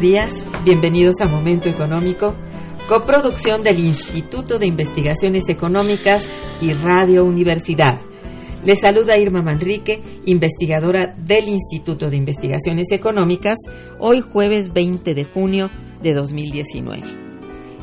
Días, bienvenidos a Momento Económico, coproducción del Instituto de Investigaciones Económicas y Radio Universidad. Les saluda Irma Manrique, investigadora del Instituto de Investigaciones Económicas, hoy jueves 20 de junio de 2019.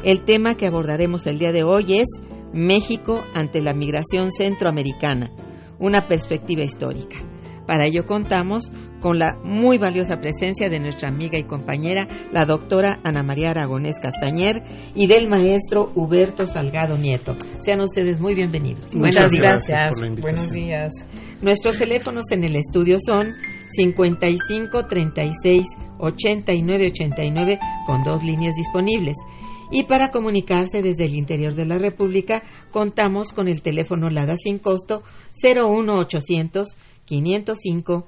El tema que abordaremos el día de hoy es México ante la migración centroamericana, una perspectiva histórica. Para ello contamos con la muy valiosa presencia de nuestra amiga y compañera, la doctora Ana María Aragonés Castañer, y del maestro Huberto Salgado Nieto. Sean ustedes muy bienvenidos. Muchas gracias. Buenos días. Nuestros teléfonos en el estudio son 55 36 89 89 con dos líneas disponibles. Y para comunicarse desde el interior de la República, contamos con el teléfono LADA sin costo 01800 505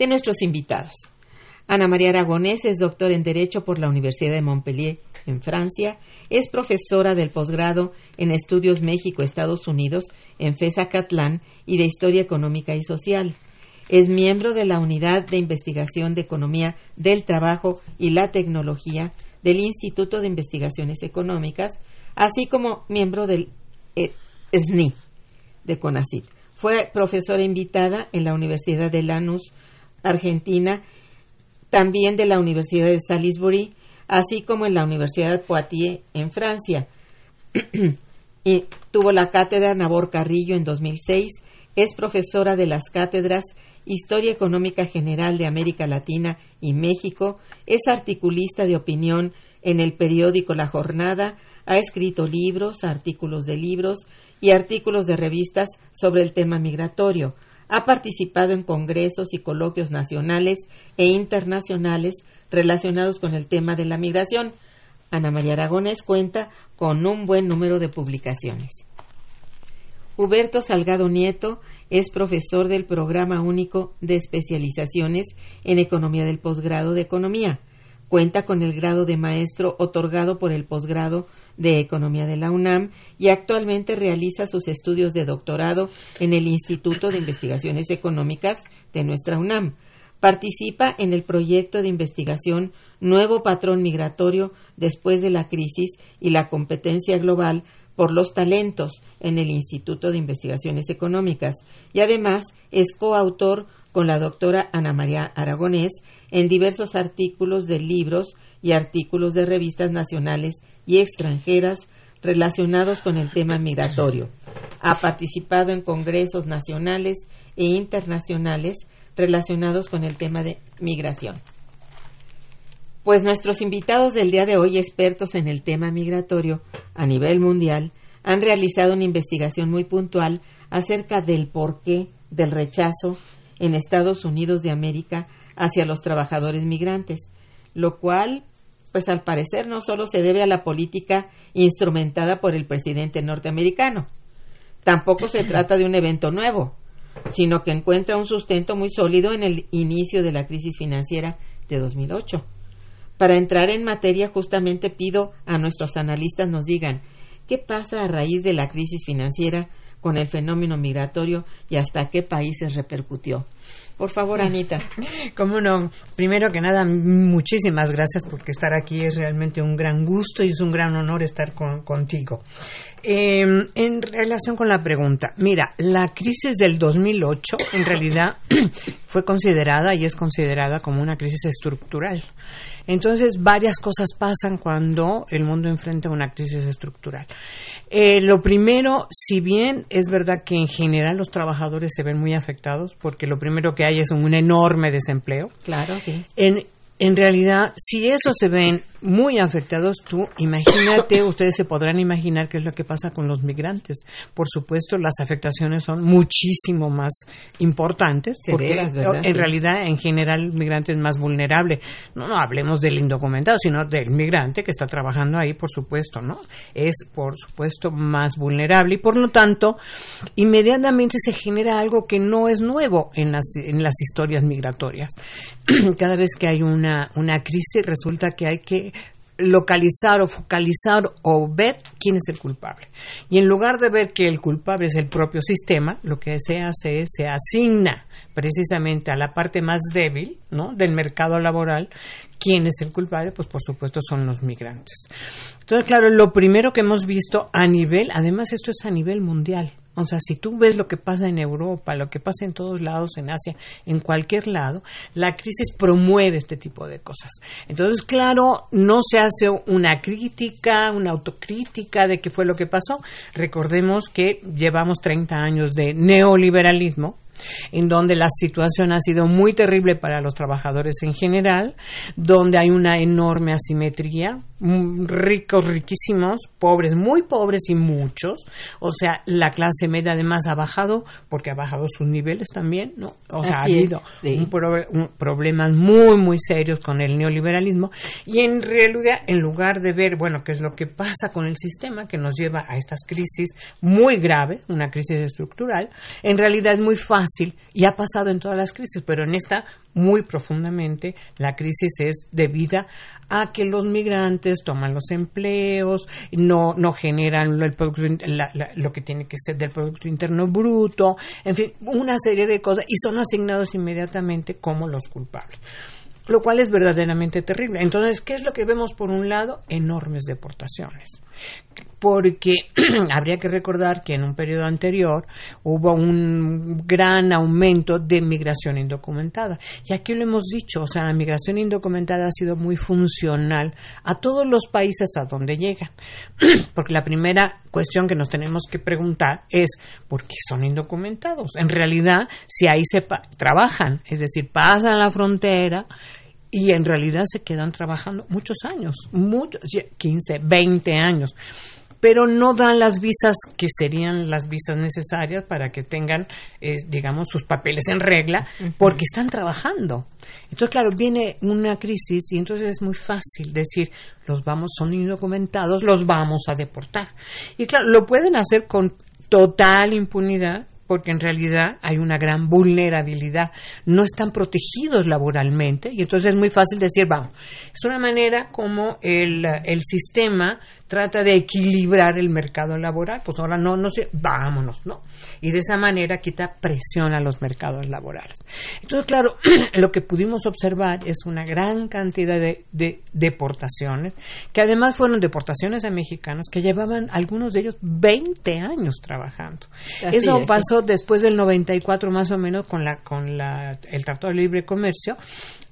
de nuestros invitados. Ana María Aragonés es doctor en Derecho por la Universidad de Montpellier en Francia, es profesora del posgrado en Estudios México-Estados Unidos en FESA Catlán y de Historia Económica y Social. Es miembro de la Unidad de Investigación de Economía del Trabajo y la Tecnología del Instituto de Investigaciones Económicas, así como miembro del SNI de CONACYT. Fue profesora invitada en la Universidad de Lanús Argentina, también de la Universidad de Salisbury, así como en la Universidad Poitiers en Francia. y tuvo la cátedra Nabor Carrillo en 2006, es profesora de las cátedras Historia Económica General de América Latina y México, es articulista de opinión en el periódico La Jornada, ha escrito libros, artículos de libros y artículos de revistas sobre el tema migratorio. Ha participado en congresos y coloquios nacionales e internacionales relacionados con el tema de la migración. Ana María Aragones cuenta con un buen número de publicaciones. Huberto Salgado Nieto es profesor del Programa Único de Especializaciones en Economía del Posgrado de Economía. Cuenta con el grado de maestro otorgado por el posgrado de Economía de la UNAM y actualmente realiza sus estudios de doctorado en el Instituto de Investigaciones Económicas de nuestra UNAM. Participa en el proyecto de investigación Nuevo Patrón Migratorio después de la crisis y la competencia global por los talentos en el Instituto de Investigaciones Económicas y además es coautor con la doctora Ana María Aragonés en diversos artículos de libros y artículos de revistas nacionales y extranjeras relacionados con el tema migratorio. Ha participado en congresos nacionales e internacionales relacionados con el tema de migración. Pues nuestros invitados del día de hoy, expertos en el tema migratorio a nivel mundial, han realizado una investigación muy puntual acerca del porqué del rechazo en Estados Unidos de América hacia los trabajadores migrantes, lo cual, pues al parecer no solo se debe a la política instrumentada por el presidente norteamericano, tampoco se trata de un evento nuevo, sino que encuentra un sustento muy sólido en el inicio de la crisis financiera de 2008. Para entrar en materia, justamente pido a nuestros analistas nos digan qué pasa a raíz de la crisis financiera con el fenómeno migratorio y hasta qué países repercutió. Por favor, Anita. Cómo no. Primero que nada, muchísimas gracias porque estar aquí es realmente un gran gusto y es un gran honor estar contigo. Em, en relación con la pregunta, mira, la crisis del 2008 en realidad fue considerada y es considerada como una crisis estructural. Entonces, varias cosas pasan cuando el mundo enfrenta una crisis estructural. Eh, lo primero, si bien es verdad que en general los trabajadores se ven muy afectados, porque lo primero que hay es un enorme desempleo. Claro, sí. En, en realidad, si eso se ven muy afectados, tú imagínate, ustedes se podrán imaginar qué es lo que pasa con los migrantes. Por supuesto, las afectaciones son muchísimo más importantes, porque en realidad, en general, el migrante es más vulnerable. No, no hablemos del indocumentado, sino del migrante que está trabajando ahí, por supuesto, ¿no? Es, por supuesto, más vulnerable y, por lo tanto, inmediatamente se genera algo que no es nuevo en las, en las historias migratorias. Cada vez que hay una, una crisis, resulta que hay que localizar o focalizar o ver quién es el culpable. Y en lugar de ver que el culpable es el propio sistema, lo que se hace es se asigna precisamente a la parte más débil ¿no? del mercado laboral quién es el culpable, pues por supuesto son los migrantes. Entonces, claro, lo primero que hemos visto a nivel, además esto es a nivel mundial, o sea, si tú ves lo que pasa en Europa, lo que pasa en todos lados, en Asia, en cualquier lado, la crisis promueve este tipo de cosas. Entonces, claro, no se hace una crítica, una autocrítica de qué fue lo que pasó. Recordemos que llevamos 30 años de neoliberalismo, en donde la situación ha sido muy terrible para los trabajadores en general, donde hay una enorme asimetría, mm, ricos, riquísimos, pobres, muy pobres y muchos. O sea, la clase media además ha bajado porque ha bajado sus niveles también, ¿no? O sea, ha habido problemas muy, muy serios con el neoliberalismo y en realidad, en lugar de ver, bueno, qué es lo que pasa con el sistema que nos lleva a estas crisis muy graves, una crisis estructural, en realidad es muy fácil y ha pasado en todas las crisis, pero en esta muy profundamente la crisis es debida a que los migrantes toman los empleos, no, no generan lo que tiene que ser del Producto Interno Bruto, en fin, una serie de cosas y son asignados inmediatamente como los culpables lo cual es verdaderamente terrible. Entonces, ¿qué es lo que vemos por un lado? Enormes deportaciones porque habría que recordar que en un periodo anterior hubo un gran aumento de migración indocumentada. Y aquí lo hemos dicho, o sea, la migración indocumentada ha sido muy funcional a todos los países a donde llegan. porque la primera cuestión que nos tenemos que preguntar es, ¿por qué son indocumentados? En realidad, si ahí se trabajan, es decir, pasan la frontera, y en realidad se quedan trabajando muchos años, muchos, 15, 20 años pero no dan las visas que serían las visas necesarias para que tengan, eh, digamos, sus papeles en regla, porque están trabajando. Entonces, claro, viene una crisis y entonces es muy fácil decir, los vamos, son indocumentados, los vamos a deportar. Y claro, lo pueden hacer con total impunidad porque en realidad hay una gran vulnerabilidad. No están protegidos laboralmente y entonces es muy fácil decir, vamos, es una manera como el, el sistema trata de equilibrar el mercado laboral, pues ahora no, no sé, vámonos, ¿no? Y de esa manera quita presión a los mercados laborales. Entonces, claro, lo que pudimos observar es una gran cantidad de, de deportaciones, que además fueron deportaciones de mexicanos que llevaban algunos de ellos 20 años trabajando. Eso pasó después del 94 más o menos con la con la el Tratado de Libre Comercio,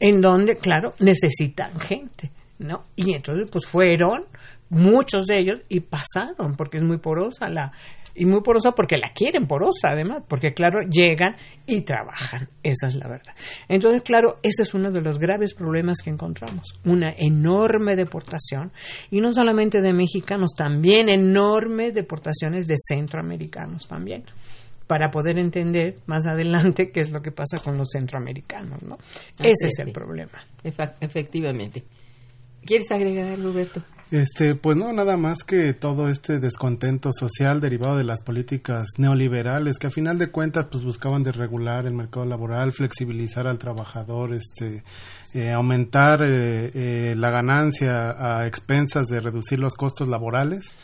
en donde, claro, necesitan gente. ¿no? Y entonces, pues fueron muchos de ellos y pasaron porque es muy porosa la y muy porosa porque la quieren porosa además porque claro llegan y trabajan esa es la verdad entonces claro ese es uno de los graves problemas que encontramos una enorme deportación y no solamente de mexicanos también enormes deportaciones de centroamericanos también para poder entender más adelante qué es lo que pasa con los centroamericanos no ese es el problema. Efectivamente. Quieres agregar Roberto este, pues no, nada más que todo este descontento social derivado de las políticas neoliberales que a final de cuentas pues buscaban desregular el mercado laboral, flexibilizar al trabajador, este, eh, aumentar eh, eh, la ganancia a expensas de reducir los costos laborales,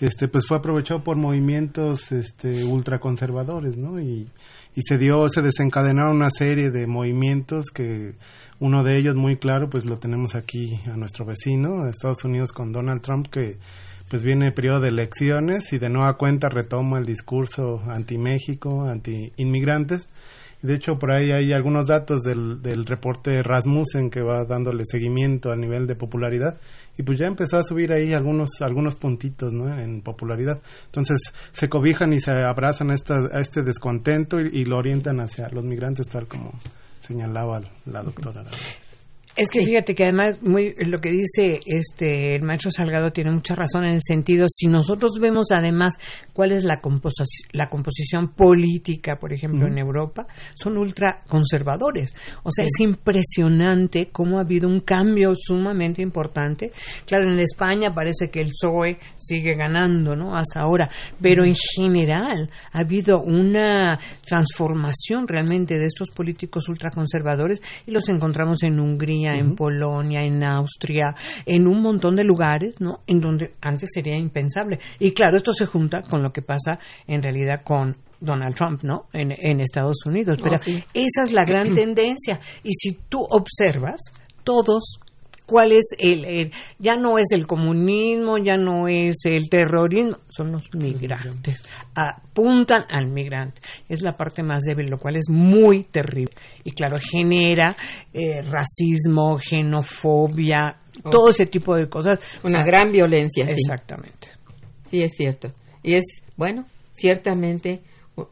este, pues fue aprovechado por movimientos este, ultraconservadores, ¿no? Y, y se dio, se desencadenaron una serie de movimientos que uno de ellos muy claro, pues lo tenemos aquí a nuestro vecino, Estados Unidos con Donald Trump, que pues viene el periodo de elecciones y de nueva cuenta retoma el discurso anti-México, anti-inmigrantes. De hecho, por ahí hay algunos datos del, del reporte Rasmussen que va dándole seguimiento al nivel de popularidad y pues ya empezó a subir ahí algunos algunos puntitos ¿no? en popularidad. Entonces se cobijan y se abrazan a, esta, a este descontento y, y lo orientan hacia los migrantes tal como señalaba la doctora. Es que fíjate que además muy lo que dice este el maestro Salgado tiene mucha razón en el sentido si nosotros vemos además cuál es la composición la composición política, por ejemplo, en Europa, son ultra conservadores. O sea, es impresionante cómo ha habido un cambio sumamente importante. Claro, en España parece que el PSOE sigue ganando, ¿no? Hasta ahora, pero en general ha habido una transformación realmente de estos políticos ultraconservadores y los encontramos en Hungría en Polonia, en Austria, en un montón de lugares, ¿no? En donde antes sería impensable. Y claro, esto se junta con lo que pasa en realidad con Donald Trump, ¿no? En, en Estados Unidos. Pero esa es la gran tendencia. Y si tú observas, todos cuál es el, ya no es el comunismo, ya no es el terrorismo, son los migrantes. Apuntan al migrante. Es la parte más débil, lo cual es muy terrible. Y claro, genera eh, racismo, xenofobia, todo ese tipo de cosas. Una gran violencia. Exactamente. Sí. es cierto. Y es, bueno, ciertamente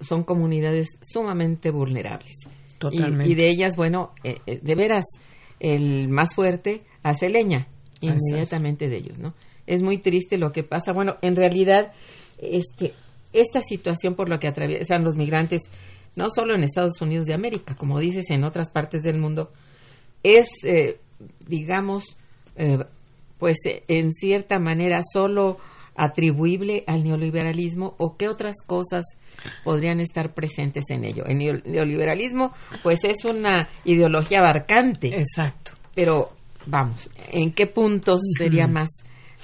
son comunidades sumamente vulnerables. Totalmente. Y, de ellas, bueno, eh, eh, de veras, el más fuerte hace leña inmediatamente de ellos, ¿no? Es muy triste lo que pasa. Bueno, en realidad, este, esta situación por la que atraviesan los migrantes, no solo en Estados Unidos de América, como dices, en otras partes del mundo, es, eh, digamos, eh, pues en cierta manera solo atribuible al neoliberalismo o qué otras cosas podrían estar presentes en ello. El neoliberalismo, pues es una ideología abarcante. Exacto. Pero vamos, ¿en qué puntos sería más,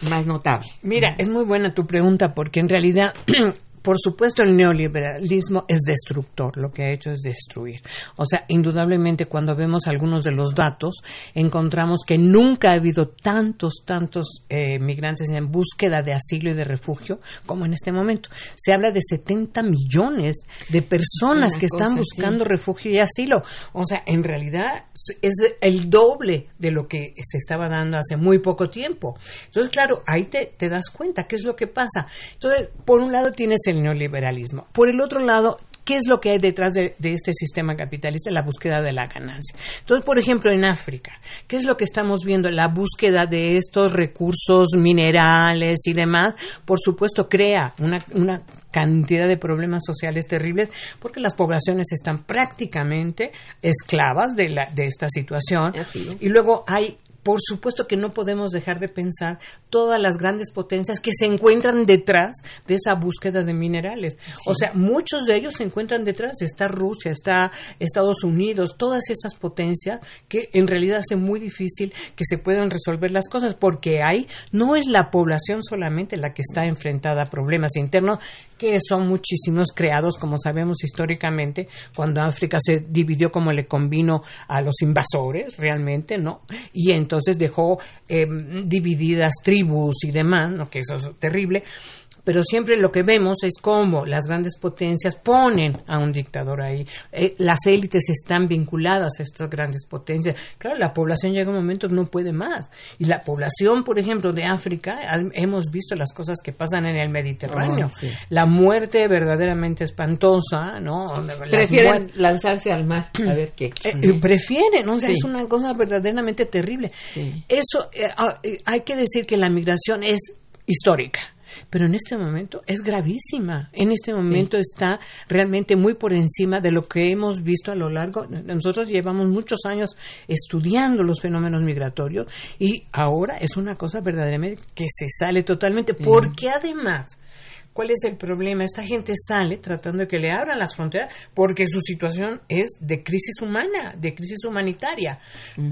más notable? Mira, es muy buena tu pregunta porque en realidad por supuesto, el neoliberalismo es destructor, lo que ha hecho es destruir. O sea, indudablemente cuando vemos algunos de los datos, encontramos que nunca ha habido tantos, tantos eh, migrantes en búsqueda de asilo y de refugio como en este momento. Se habla de 70 millones de personas que están buscando refugio y asilo. O sea, en realidad es el doble de lo que se estaba dando hace muy poco tiempo. Entonces, claro, ahí te, te das cuenta qué es lo que pasa. Entonces, por un lado tienes el neoliberalismo. Por el otro lado, ¿qué es lo que hay detrás de, este sistema capitalista? La búsqueda de la ganancia. Entonces, por ejemplo, en África, ¿qué es lo que estamos viendo? La búsqueda de estos recursos minerales y demás, por supuesto, crea una, una cantidad de problemas sociales terribles porque las poblaciones están prácticamente esclavas de, la, de esta situación. Y luego hay por supuesto que no podemos dejar de pensar todas las grandes potencias que se encuentran detrás de esa búsqueda de minerales. O sea, muchos de ellos se encuentran detrás. Está Rusia, está Estados Unidos, todas estas potencias que en realidad hacen muy difícil que se puedan resolver las cosas porque hay, no es la población solamente la que está enfrentada a problemas internos, que son muchísimos creados, como sabemos históricamente, cuando África se dividió como le convino a los invasores, realmente, ¿no? Y entonces dejó eh, divididas tribus y demás, ¿no? Que eso es terrible pero siempre lo que vemos es cómo las grandes potencias ponen a un dictador ahí. Eh, las élites están vinculadas a estas grandes potencias. Claro, la población llega un momento que no puede más. Y la población, por ejemplo, de África, hemos visto las cosas que pasan en el Mediterráneo. Oh, sí. La muerte verdaderamente espantosa, ¿no? Prefieren lanzarse al mar a ver qué. eh, eh, prefieren, o sea, Sí. es una cosa verdaderamente terrible. Sí. Eso, ah, eh, hay que decir que la migración es histórica. Pero en este momento es gravísima. En este momento está realmente muy por encima de lo que hemos visto a lo largo. Nosotros llevamos muchos años estudiando los fenómenos migratorios y ahora es una cosa verdaderamente que se sale totalmente. Porque además, ¿Cuál es el problema? Esta gente sale tratando de que le abran las fronteras porque su situación es de crisis humana, de crisis humanitaria.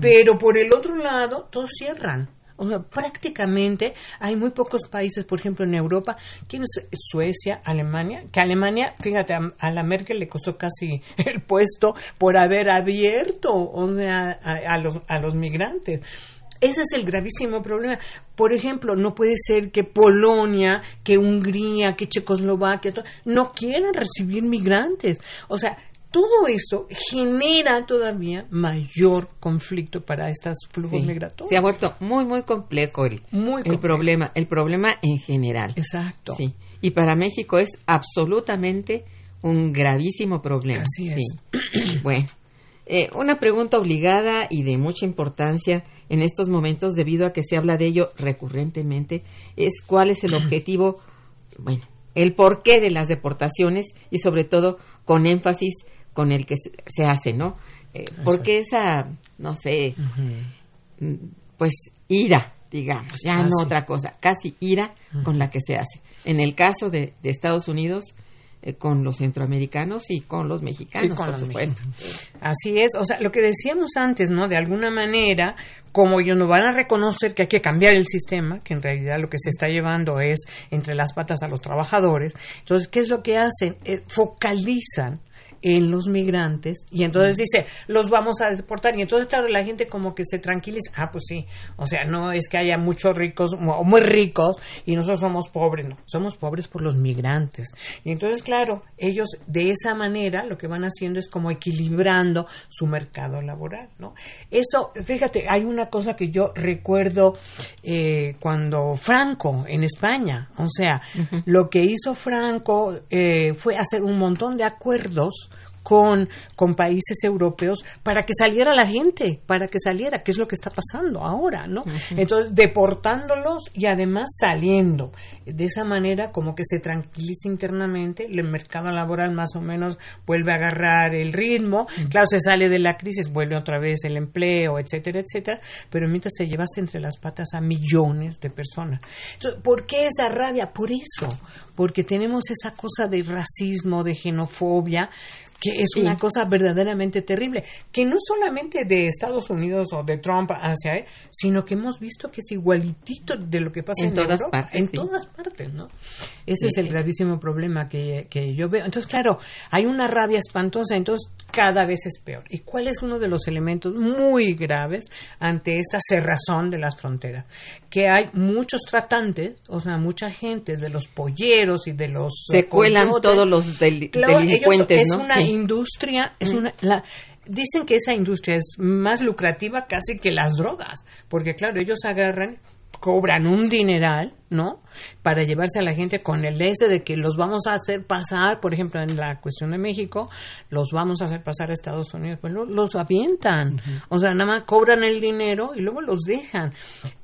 Pero por el otro lado, todos cierran. O sea, prácticamente hay muy pocos países, por ejemplo, en Europa, ¿quién es Suecia, Alemania? Que Alemania, fíjate, a, la Merkel le costó casi el puesto por haber abierto o sea, a, los, a los migrantes. Ese es el gravísimo problema. Por ejemplo, no puede ser que Polonia, que Hungría, que Checoslovaquia no quieran recibir migrantes. O sea, todo eso genera todavía mayor conflicto para estos flujos Sí. migratorios. Se ha vuelto muy, muy complejo el, Muy el problema, el problema en general. Exacto. Sí. Y para México es absolutamente un gravísimo problema. Así es. Sí. bueno, eh, una pregunta obligada y de mucha importancia en estos momentos, debido a que se habla de ello recurrentemente, es cuál es el objetivo, bueno, el porqué de las deportaciones y sobre todo con énfasis con el que se, hace, ¿no? Eh, porque esa, no sé, mm, pues ira, digamos, ya Ah, no sí. otra cosa, casi ira con la que se hace. En el caso de, de Estados Unidos, eh, con los centroamericanos y con los mexicanos, Y con por los supuesto. Así es, o sea, lo que decíamos antes, ¿no? De alguna manera, como ellos no van a reconocer que hay que cambiar el sistema, que en realidad lo que se está llevando es entre las patas a los trabajadores, entonces, ¿qué es lo que hacen? Eh, focalizan en los migrantes y entonces dice, los vamos a deportar y entonces claro, la gente como que se tranquiliza, ah, pues sí, o sea, no es que haya muchos ricos o muy ricos y nosotros somos pobres, no, somos pobres por los migrantes. Y entonces claro, ellos de esa manera lo que van haciendo es como equilibrando su mercado laboral, ¿no? Eso, fíjate, hay una cosa que yo recuerdo eh, cuando Franco en España, o sea, lo que hizo Franco eh, fue hacer un montón de acuerdos con, con países europeos para que saliera la gente, para que saliera, que es lo que está pasando ahora, ¿no? Entonces, deportándolos y además saliendo. De esa manera, como que se tranquiliza internamente, el mercado laboral más o menos vuelve a agarrar el ritmo, claro, se sale de la crisis, vuelve otra vez el empleo, etcétera, etcétera, pero mientras se llevase entre las patas a millones de personas. Entonces, ¿por qué esa rabia? Por eso, porque tenemos esa cosa de racismo, de xenofobia, que es una cosa verdaderamente terrible, que no solamente de Estados Unidos o de Trump hacia él, sino que hemos visto que es igualitito de lo que pasa En en, todas Europa, partes, en sí. todas partes, ¿no? Ese es el gravísimo problema que, que yo veo. Entonces, claro, hay una rabia espantosa, entonces cada vez es peor. ¿Y cuál es uno de los elementos muy graves ante esta cerrazón de las fronteras? Que hay muchos tratantes, o sea, mucha gente de los polleros y de los Se cuelan coyotes, todos los del- Claro, delincuentes, ellos- es ¿no? una Sí. industria, es una la- dicen que esa industria es más lucrativa casi que las drogas, porque claro, ellos agarran cobran un dineral, ¿no? Para llevarse a la gente con el ese de que los vamos a hacer pasar, por ejemplo, en la cuestión de México, los vamos a hacer pasar a Estados Unidos, pues lo- los avientan. O sea, nada más cobran el dinero y luego los dejan.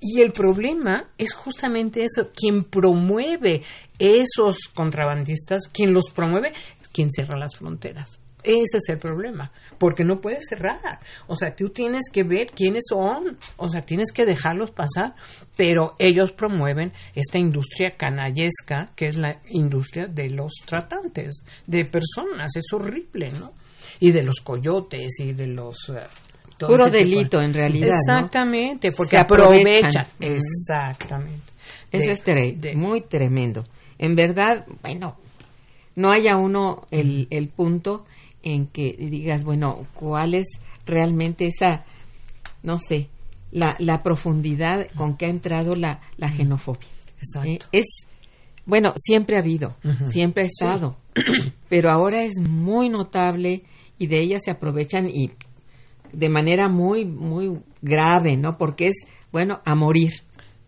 Y el problema es justamente eso, quien promueve esos contrabandistas, quien los promueve ¿quién cierra las fronteras? Ese es el problema, porque no puedes cerrar. O sea, tú tienes que ver quiénes son, o sea, tienes que dejarlos pasar, pero ellos promueven esta industria canallesca, que es la industria de los tratantes, de personas, es horrible, ¿no? Y de los coyotes y de los... todo Puro de- delito, en realidad, ¿no? Exactamente, porque Se aprovechan. Exactamente. Eso De- es tre- de- muy tremendo. En verdad, bueno, no haya uno el, el punto en que digas, bueno, cuál es realmente esa, no sé, la, la profundidad con que ha entrado la, la xenofobia. Exacto. ¿eh? Es, bueno, siempre ha habido, siempre ha estado, pero ahora es muy notable y de ella se aprovechan y de manera muy, muy grave, ¿no? Porque es, bueno, a morir.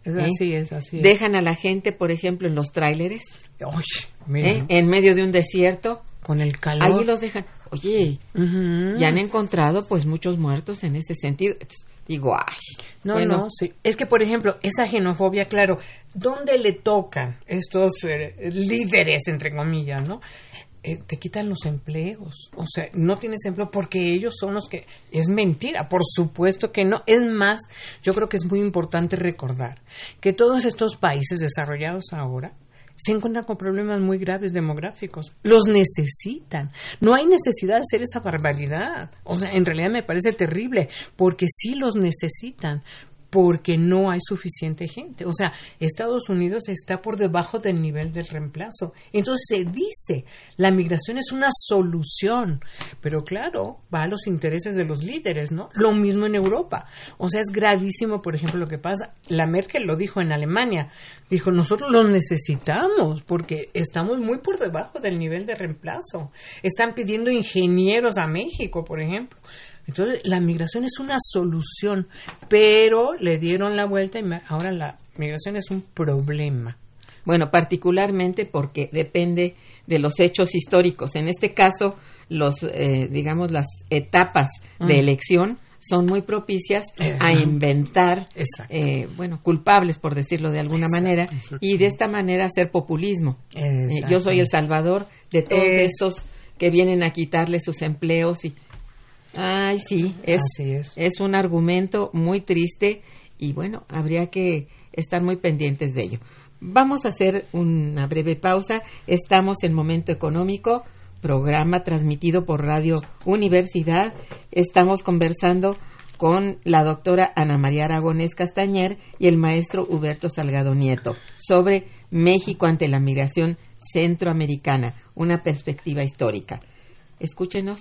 Es ¿eh? así, es así. Dejan a la gente, por ejemplo, en los tráileres, Uy, mira, ¿eh? en medio de un desierto. con el calor. Allí los dejan. Oye, Ujú. ya han encontrado pues muchos muertos en ese sentido. Digo, ay, No, bueno, no, sí. Es que, por ejemplo, esa xenofobia, claro, ¿dónde le tocan estos eh, líderes, entre comillas, no? Eh, te quitan los empleos. O sea, no tienes empleo porque ellos son los que... Es mentira, por supuesto que no. Es más, yo creo que es muy importante recordar que todos estos países desarrollados ahora se encuentran con problemas muy graves demográficos. Los necesitan. No hay necesidad de hacer esa barbaridad. O sea, en realidad me parece terrible, porque sí los necesitan, porque no hay suficiente gente. O sea, Estados Unidos está por debajo del nivel del reemplazo. Entonces se dice, la migración es una solución, pero claro, va a los intereses de los líderes, ¿no? Lo mismo en Europa. O sea, es gravísimo, por ejemplo, lo que pasa. La Merkel lo dijo en Alemania. Dijo, nosotros los necesitamos porque estamos muy por debajo del nivel de reemplazo. Están pidiendo ingenieros a México, por ejemplo. Entonces, la migración es una solución, pero le dieron la vuelta y ahora la migración es un problema. Bueno, particularmente porque depende de los hechos históricos. En este caso, los, eh, digamos, las etapas de Mm. elección son muy propicias Eh, a inventar, eh, bueno, culpables, por decirlo de alguna manera, y de esta manera hacer populismo. Eh, yo soy el salvador de todos Es- estos que vienen a quitarle sus empleos y... Ay, sí, es, es un argumento muy triste y bueno, habría que estar muy pendientes de ello. Vamos a hacer una breve pausa. Estamos en Momento Económico, programa transmitido por Radio Universidad. Estamos conversando con la doctora Ana María Aragonés Castañer y el maestro Huberto Salgado Nieto sobre México ante la migración centroamericana, una perspectiva histórica. Escúchenos.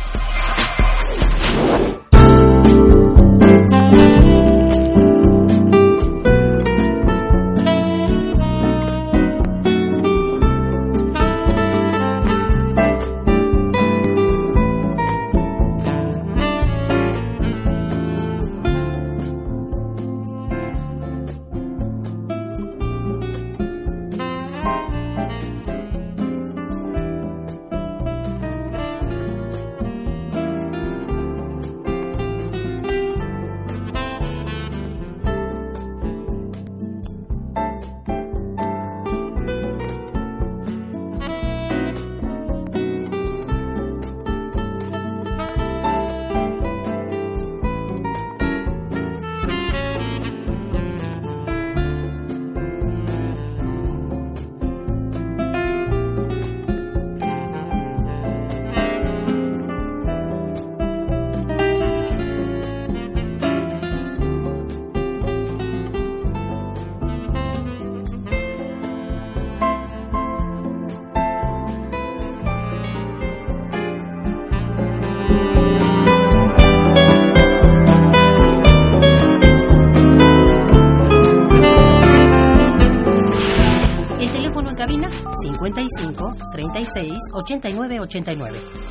55 36 89 89.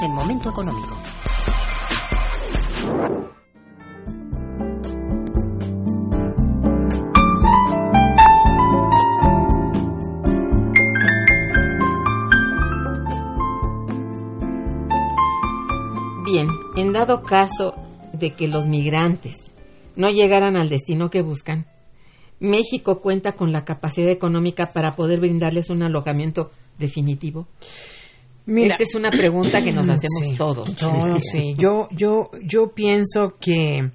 En Momento Económico. Bien, en dado caso de que los migrantes no llegaran al destino que buscan, México cuenta con la capacidad económica para poder brindarles un alojamiento definitivo. Mira, Esta es una pregunta que nos hacemos sí, todos. Todos, sí. Yo, yo, yo pienso que,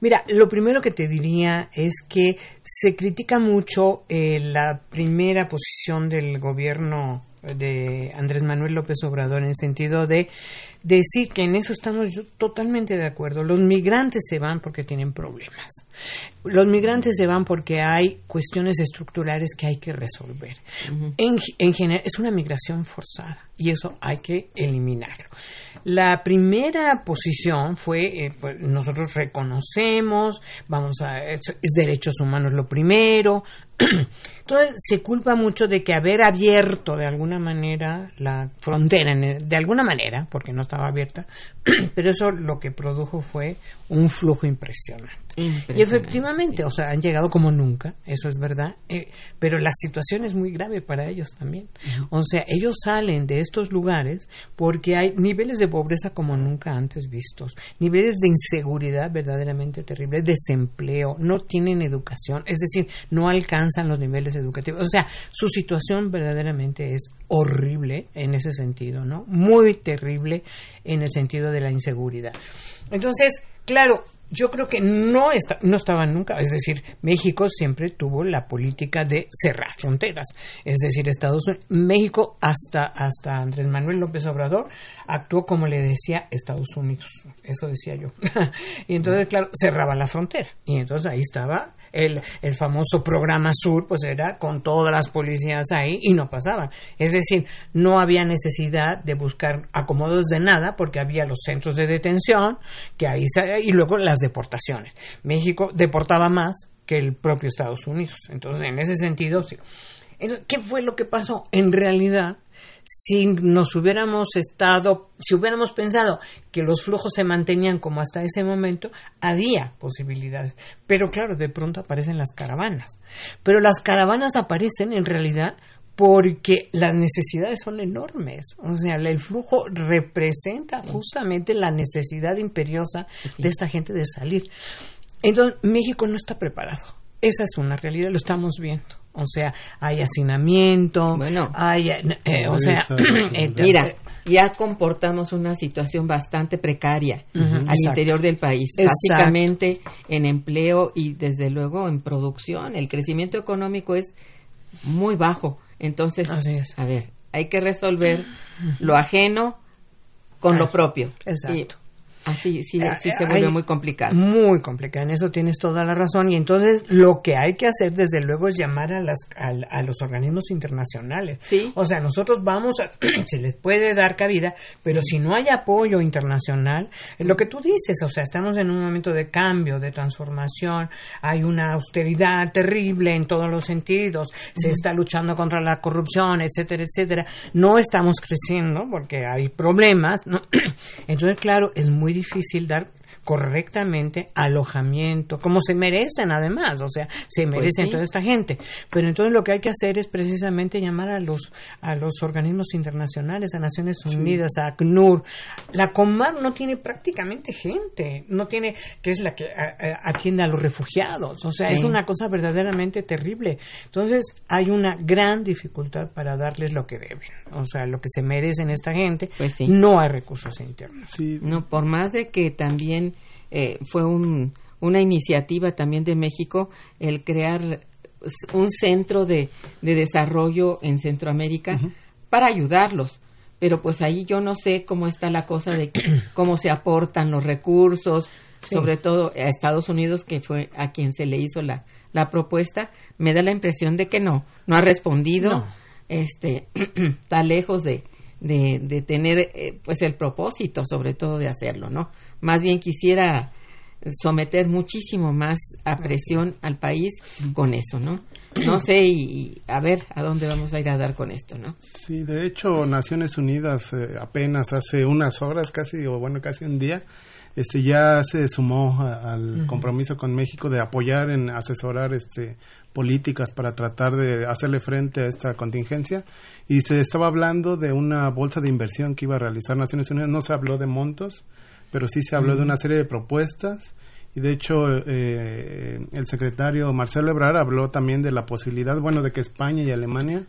mira, lo primero que te diría es que se critica mucho eh, la primera posición del gobierno de Andrés Manuel López Obrador en el sentido de decir que en eso estamos yo totalmente de acuerdo. Los migrantes se van porque tienen problemas. Los migrantes se van porque hay cuestiones estructurales que hay que resolver. en, en general, es una migración forzada y eso hay que eliminarlo. La primera posición fue, eh, pues, nosotros reconocemos, vamos a, es, es derechos humanos lo primero. Entonces se culpa mucho de que haber abierto de alguna manera la frontera, de alguna manera, porque no estaba abierta, pero eso lo que produjo fue un flujo impresionante. Impresionante. Y efectivamente, o sea, han llegado como nunca, eso es verdad, eh, pero la situación es muy grave para ellos también. O sea, ellos salen de estos lugares porque hay niveles de pobreza como nunca antes vistos, niveles de inseguridad verdaderamente terribles, desempleo, no tienen educación, es decir, no alcanzan los niveles educativos. O sea, su situación verdaderamente es horrible en ese sentido, ¿no? Muy terrible en el sentido de la inseguridad. Entonces, claro, yo creo que no, está, no estaban nunca, es decir, México siempre tuvo la política de cerrar fronteras, es decir, Estados Unidos, México hasta, hasta Andrés Manuel López Obrador actuó como le decía Estados Unidos, eso decía yo. y entonces, claro, cerraba la frontera. Y entonces ahí estaba el, el famoso programa Sur, pues era con todas las policías ahí y no pasaban. Es decir, no había necesidad de buscar acomodos de nada porque había los centros de detención que ahí y luego las deportaciones. México deportaba más que el propio Estados Unidos. Entonces, en ese sentido, sí. ¿qué fue lo que pasó? En realidad, si nos hubiéramos estado, si hubiéramos pensado que los flujos se mantenían como hasta ese momento, había posibilidades. Pero claro, de pronto aparecen las caravanas. Pero las caravanas aparecen en realidad porque las necesidades son enormes. O sea, el flujo representa justamente la necesidad imperiosa de esta gente de salir. Entonces, México no está preparado. Esa es una realidad, lo estamos viendo. O sea, hay hacinamiento, Bueno. hay, eh, o sea, eh, Mira, ya comportamos una situación bastante precaria al exacto. interior del país, Exacto. básicamente en empleo y desde luego en producción. El crecimiento económico es muy bajo. Entonces, Así es. a ver, hay que resolver lo ajeno con lo propio. exacto. Y así sí, Ah, sí se eh, vuelve muy complicado. Muy complicado, en eso tienes toda la razón. Y entonces lo que hay que hacer, desde luego, es llamar a, las, a, los organismos internacionales. Sí. O sea, nosotros vamos a, se les puede dar cabida, pero si no hay apoyo internacional, es lo que tú dices, o sea, estamos en un momento de cambio, de transformación, hay una austeridad terrible en todos los sentidos, se está luchando contra la corrupción, etcétera, etcétera. No estamos creciendo porque hay problemas, ¿no? Entonces, claro, es muy difícil dar correctamente alojamiento, como se merecen además, o sea, se merecen sí. toda esta gente. Pero entonces lo que hay que hacer es precisamente llamar a los a los organismos internacionales, a Naciones Unidas, a ACNUR. La Comar no tiene prácticamente gente, no tiene que es la que a- a- atiende a los refugiados, o sea, es una cosa verdaderamente terrible. Entonces hay una gran dificultad para darles lo que deben, o sea, lo que se merecen esta gente. Pues sí. No hay recursos internos. Sí, No, por más de que también eh, fue un, una iniciativa también de México el crear un centro de, de desarrollo en Centroamérica para ayudarlos. Pero pues ahí yo no sé cómo está la cosa de cómo se aportan los recursos, Sí. sobre todo a Estados Unidos, que fue a quien se le hizo la, la propuesta. Me da la impresión de que no, no ha respondido. No. Este, está lejos de, de, de tener eh, pues el propósito sobre todo de hacerlo, ¿no? Más bien quisiera someter muchísimo más a presión al país con eso, ¿no? no sé, y, a ver a dónde vamos a ir a dar con esto, ¿no? Sí, de hecho, Naciones Unidas eh, apenas hace unas horas, casi, o bueno, casi un día, este ya se sumó al compromiso con México de apoyar en asesorar este políticas para tratar de hacerle frente a esta contingencia. Y se estaba hablando de una bolsa de inversión que iba a realizar Naciones Unidas. No se habló de montos pero sí se habló de una serie de propuestas y de hecho eh, el secretario Marcelo Ebrard habló también de la posibilidad bueno de que España y Alemania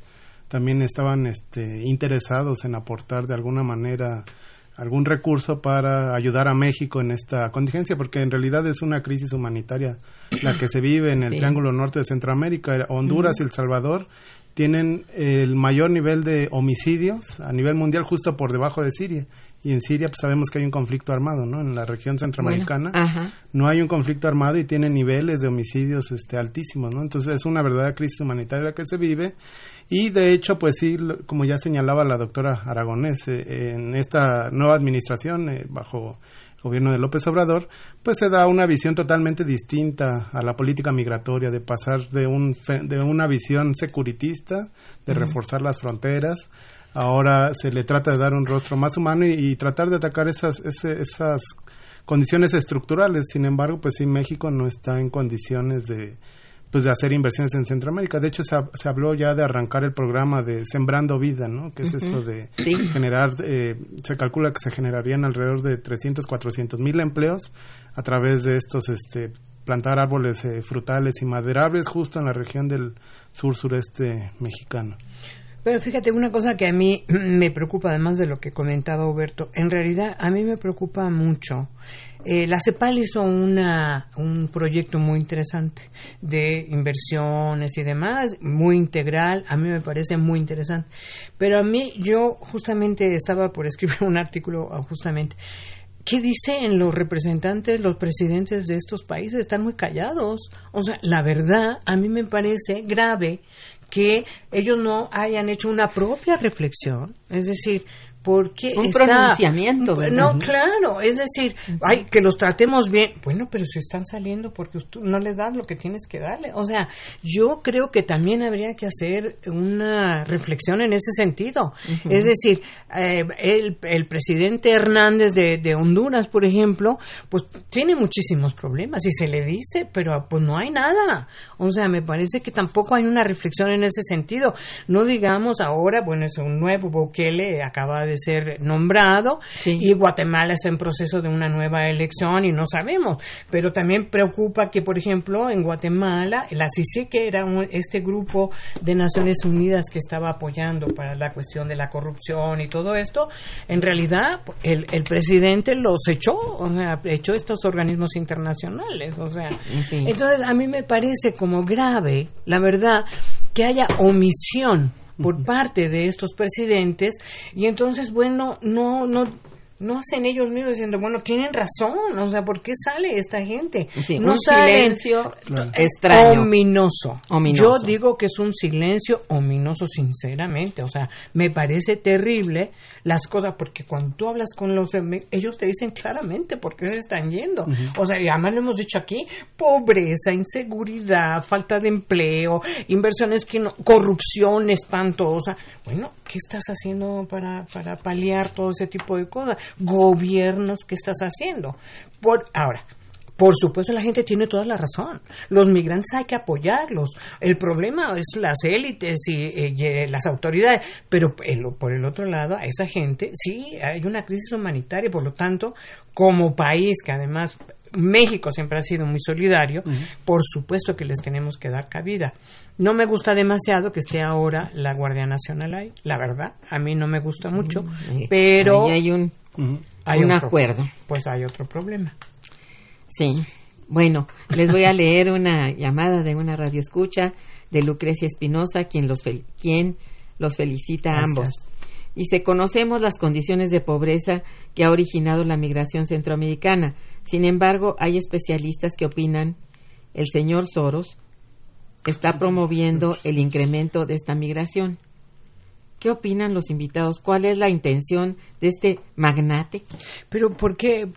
también estaban este, interesados en aportar de alguna manera algún recurso para ayudar a México en esta contingencia, porque en realidad es una crisis humanitaria la que se vive en el Triángulo Norte de Centroamérica. Honduras y El Salvador tienen el mayor nivel de homicidios a nivel mundial justo por debajo de Siria. Y en Siria pues, sabemos que hay un conflicto armado, ¿no? En la región centroamericana no hay un conflicto armado y tiene niveles de homicidios este, altísimos, ¿no? Entonces es una verdadera crisis humanitaria la que se vive y de hecho, pues sí, como ya señalaba la doctora Aragonés, eh, en esta nueva administración, eh, bajo gobierno de López Obrador, pues se da una visión totalmente distinta a la política migratoria, de pasar de, un, de una visión securitista, de reforzar las fronteras, ahora se le trata de dar un rostro más humano y, tratar de atacar esas, esas condiciones estructurales. Sin embargo, pues sí, México no está en condiciones de pues de hacer inversiones en Centroamérica. De hecho, se, habló ya de arrancar el programa de Sembrando Vida, ¿no? Que es esto de generar, eh, se calcula que se generarían alrededor de 300, 400 mil empleos a través de estos, este, plantar árboles eh, frutales y maderables justo en la región del sur-sureste mexicano. Pero fíjate, una cosa que a mí me preocupa, además de lo que comentaba Huberto, en realidad a mí me preocupa mucho. Eh, la CEPAL hizo una, un proyecto muy interesante de inversiones y demás, muy integral, a mí me parece muy interesante. Pero a mí, yo justamente estaba por escribir un artículo ah, justamente ¿Qué dicen los representantes, los presidentes de estos países? Están muy callados. O sea, la verdad, a mí me parece grave que ellos no hayan hecho una propia reflexión, es decir, porque un pronunciamiento no claro es decir ay que los tratemos bien. Bueno pero si están saliendo porque tú no les das lo que tienes que darle. O sea yo creo que también habría que hacer una reflexión en ese sentido. Es decir eh, el, el, presidente Hernández de, de, Honduras por ejemplo pues tiene muchísimos problemas y se le dice pero pues no hay nada. O sea me parece que tampoco hay una reflexión en ese sentido. No digamos ahora bueno es un nuevo Bukele acaba de ser nombrado y Guatemala está en proceso de una nueva elección y no sabemos. Pero también preocupa que, por ejemplo, en Guatemala, la CICE, que era este grupo de Naciones Unidas que estaba apoyando para la cuestión de la corrupción y todo esto, en realidad el, el presidente los echó, o sea, echó estos organismos internacionales. O sea, entonces a mí me parece como grave, la verdad, que haya omisión por parte de estos presidentes. Y entonces bueno no no no hacen ellos mismos diciendo, bueno, tienen razón, o sea, ¿por qué sale esta gente? no un silencio extraño. Ominoso. Yo digo que es un silencio ominoso, sinceramente, o sea, me parece terrible las cosas, porque cuando tú hablas con los, ellos te dicen claramente por qué se están yendo. O sea, y además lo hemos dicho aquí, pobreza, inseguridad, falta de empleo, inversiones que no, corrupción espantosa. Bueno, ¿qué estás haciendo para, para paliar todo ese tipo de cosas? Gobiernos que estás haciendo. Por, ahora, por supuesto, la gente tiene toda la razón. Los migrantes hay que apoyarlos. El problema es las élites y, eh, las autoridades. Pero por el otro lado, a esa gente sí hay una crisis humanitaria. Por lo tanto, como país que además México siempre ha sido muy solidario, por supuesto que les tenemos que dar cabida. No me gusta demasiado que esté ahora la Guardia Nacional ahí, la verdad, a mí no me gusta mucho, pero hay un hay un acuerdo. Pues hay otro problema. Sí. Bueno, les voy a leer una llamada de una radio escucha de Lucrecia Espinosa, quien los, quien los felicita a ambos. Y se conocemos las condiciones de pobreza que ha originado la migración centroamericana. Sin embargo, hay especialistas que opinan el señor Soros está promoviendo el incremento de esta migración ¿Qué opinan los invitados? ¿Cuál es la intención de este magnate? Pero ¿por qué,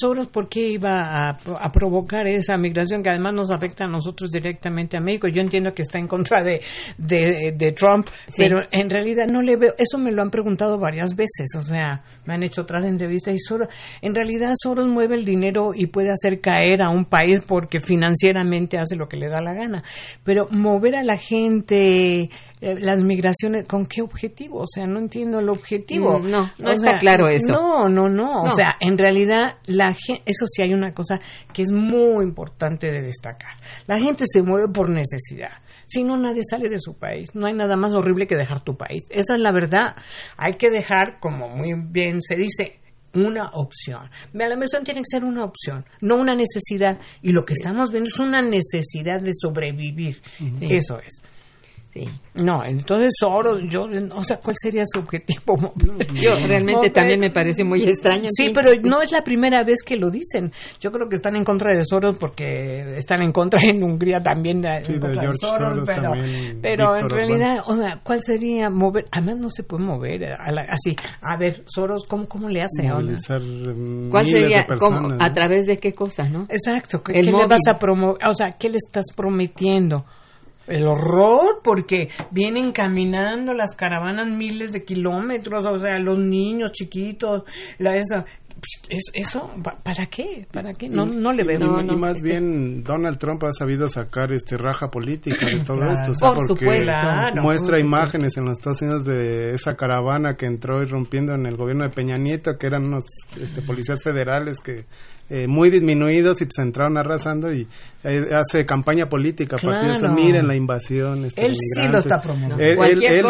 Soros, por qué iba a, a provocar esa migración que además nos afecta a nosotros directamente a México? Yo entiendo que está en contra de, de, de Trump, Sí. pero en realidad no le veo, eso me lo han preguntado varias veces, o sea, me han hecho otras entrevistas y Soros, en realidad Soros mueve el dinero y puede hacer caer a un país porque financieramente hace lo que le da la gana, pero mover a la gente, eh, las migraciones, ¿con qué objetivo? O sea, no entiendo el objetivo. Mm, no, no está sea, claro eso. No, no, no, No. O sea, en realidad, la eso sí hay una cosa que es muy importante de destacar. La gente se mueve por necesidad. Si no, nadie sale de su país. No hay nada más horrible que dejar tu país. Esa es la verdad. Hay que dejar, como muy bien se dice, una opción. La migración tiene que ser una opción, no una necesidad. Y lo que estamos viendo es una necesidad de sobrevivir. Eso es. Sí. No, entonces Soros, yo, o sea, ¿cuál sería su objetivo? Yo realmente también me parece muy extraño. Sí, pero no es la primera vez que lo dicen. Yo creo que están en contra de Soros porque están en contra en Hungría también de, Sí, en de de Soros, Soros pero, también, pero en realidad, o sea, ¿cuál sería mover? Además no se puede mover a la- así. A ver, Soros, ¿cómo, cómo le hace? ahora? mm, ¿Cuál miles sería? de personas, ¿Cómo? ¿no? ¿A través de qué cosas, no? Exacto, ¿qué, le vas a promover? O sea, ¿qué le estás prometiendo? El horror, porque vienen caminando las caravanas miles de kilómetros, o sea, los niños chiquitos, la esa. Es, ¿Eso? ¿pa- ¿Para qué? ¿Para qué? No, no le veo. Y, No, y no, más este- bien Donald Trump ha sabido sacar este raja política de todo Claro. esto, o sea, Por porque supuesto. Muestra imágenes en los Estados Unidos de esa caravana que entró irrumpiendo en el gobierno de Peña Nieto, que eran unos este, policías federales que eh, muy disminuidos y pues entraron arrasando y eh, hace campaña política a partir de eso. Claro. Miren la invasión. Este, Él sí lo está promoviendo. Él,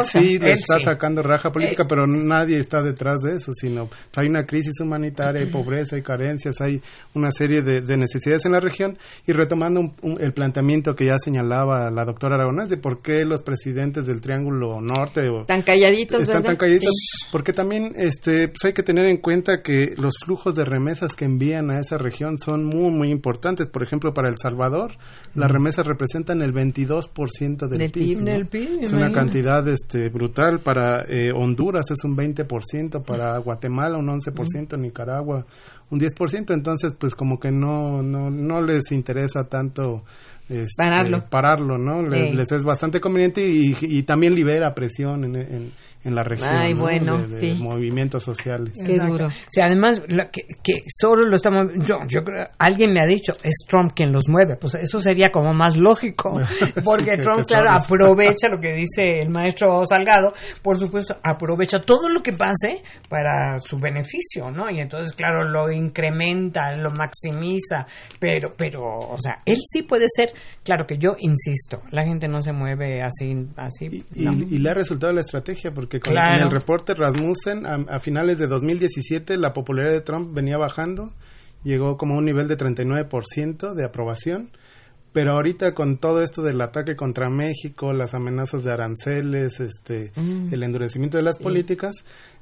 sí le Él está sí. sacando raja política, Eh, pero nadie está detrás de eso, sino pues, hay una crisis humanitaria, hay pobreza, hay carencias, hay una serie de, de necesidades en la región y retomando un- un- el planteamiento que ya señalaba la doctora Aragonés de por qué los presidentes del Triángulo Norte o Tan calladitos, están ¿verdad? tan calladitos porque también este pues hay que tener en cuenta que los flujos de remesas que envían a esa región son muy muy importantes. Por ejemplo para El Salvador las remesas representan el 22% del, Del PIB, PIB, ¿no? Del PIB, es una cantidad este brutal para eh, Honduras es un 20% para Guatemala un 11% Nicaragua un 10% entonces pues como que no no no les interesa tanto este, Pararlo. pararlo, ¿no? Les, Sí. les es bastante conveniente y, y también libera presión en, en, en la región, Ay, ¿no? bueno, de, de sí. movimientos sociales. Qué Exacto. duro. Sí, además, la que, que Soros lo estamos. Yo, yo creo. Alguien me ha dicho, es Trump quien los mueve. Pues eso sería como más lógico. Porque que- Trump, que claro, aprovecha lo que dice el maestro Salgado. Por supuesto, aprovecha todo lo que pase para su beneficio, ¿no? Y entonces, claro, lo incrementa, lo maximiza. Pero, pero, o sea, él sí puede ser. Claro que yo insisto, la gente no se mueve así. así Y, no. y le ha resultado la estrategia, porque con, Claro. en el reporte Rasmussen, a, a finales de 2017, la popularidad de Trump venía bajando, llegó como a un nivel de 39% de aprobación, pero ahorita con todo esto del ataque contra México, las amenazas de aranceles, este, Mm. el endurecimiento de las políticas,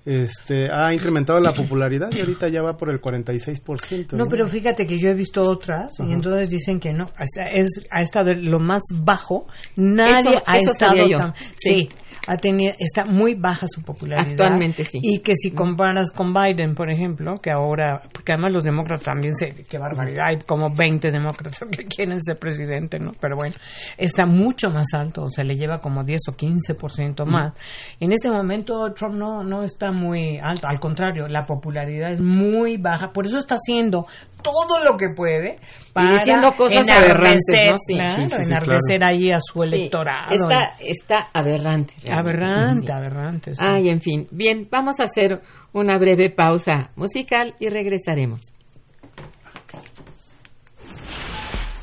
este, ha incrementado la popularidad y ahorita ya va por el 46%. No, pero fíjate que yo he visto otras y entonces dicen que no, hasta es, ha estado lo más bajo, nadie Eso- ha eso estado sabía yo. tan, Sí. sí, ha tenido, está muy baja su popularidad. Actualmente, sí. Y que si comparas con Biden, por ejemplo, que ahora, porque además los demócratas también se, qué barbaridad, hay como 20 demócratas que quieren ser presidente, ¿no? Pero bueno, está mucho más alto, o sea, le lleva como 10 o 15% más. En este momento Trump no, no está muy alto, al contrario, la popularidad es muy baja, por eso está haciendo todo lo que puede para diciendo cosas aberrantes, enardecer, ¿no? Sí. claro, Sí, sí, sí, enardecer ahí a su Sí, electorado. está, está aberrante. realmente. aberrante, aberrante. sí. Ay, en fin. Bien, vamos a hacer una breve pausa musical y regresaremos.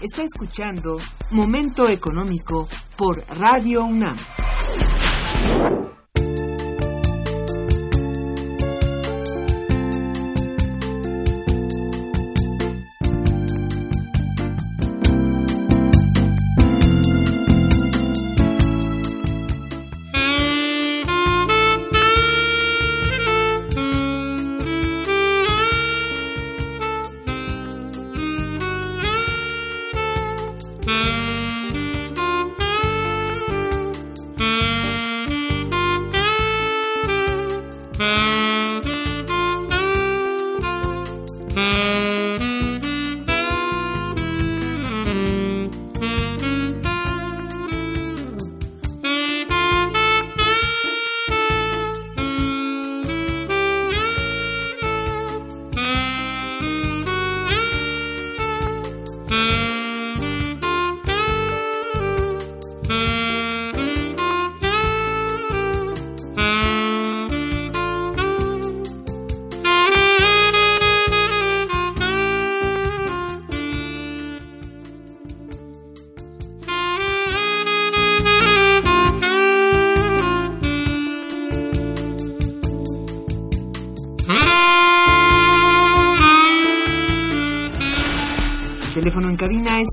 Está escuchando Momento Económico por Radio UNAM.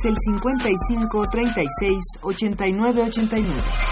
Es el 55 36 89 89.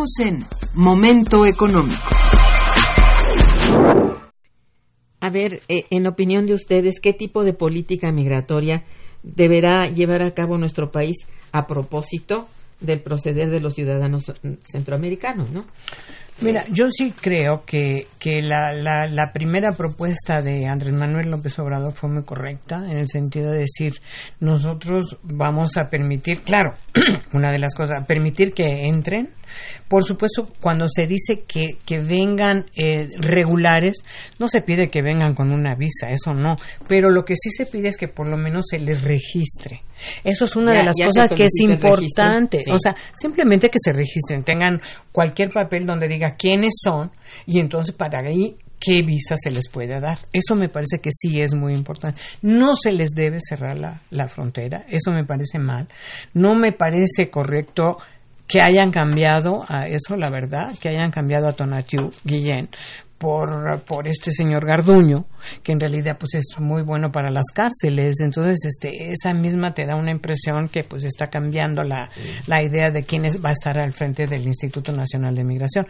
Continuamos en Momento Económico. A ver, eh, en opinión de ustedes, ¿qué tipo de política migratoria deberá llevar a cabo nuestro país a propósito del proceder de los ciudadanos centroamericanos, no? Mira, yo sí creo que, que la, la, la, primera propuesta de Andrés Manuel López Obrador fue muy correcta, en el sentido de decir, nosotros vamos a permitir, claro, una de las cosas, permitir que entren. Por supuesto, cuando se dice que, que vengan eh, regulares, no se pide que vengan con una visa, eso no, pero lo que sí se pide es que por lo menos se les registre. Eso es una Ya- de las cosas que es importante. sí. O sea, simplemente que se registren, tengan cualquier papel donde diga quiénes son y entonces para ahí qué visa se les puede dar. Eso me parece que sí es muy importante. No se les debe cerrar la, la frontera, eso me parece mal. No me parece correcto que hayan cambiado a eso, la verdad, que hayan cambiado a Tonatiu Guillén por, por este señor Garduño, que en realidad pues es muy bueno para las cárceles. Entonces, este, esa misma te da una impresión que pues está cambiando la, la idea de quién es- va a estar al frente del Instituto Nacional de Migración.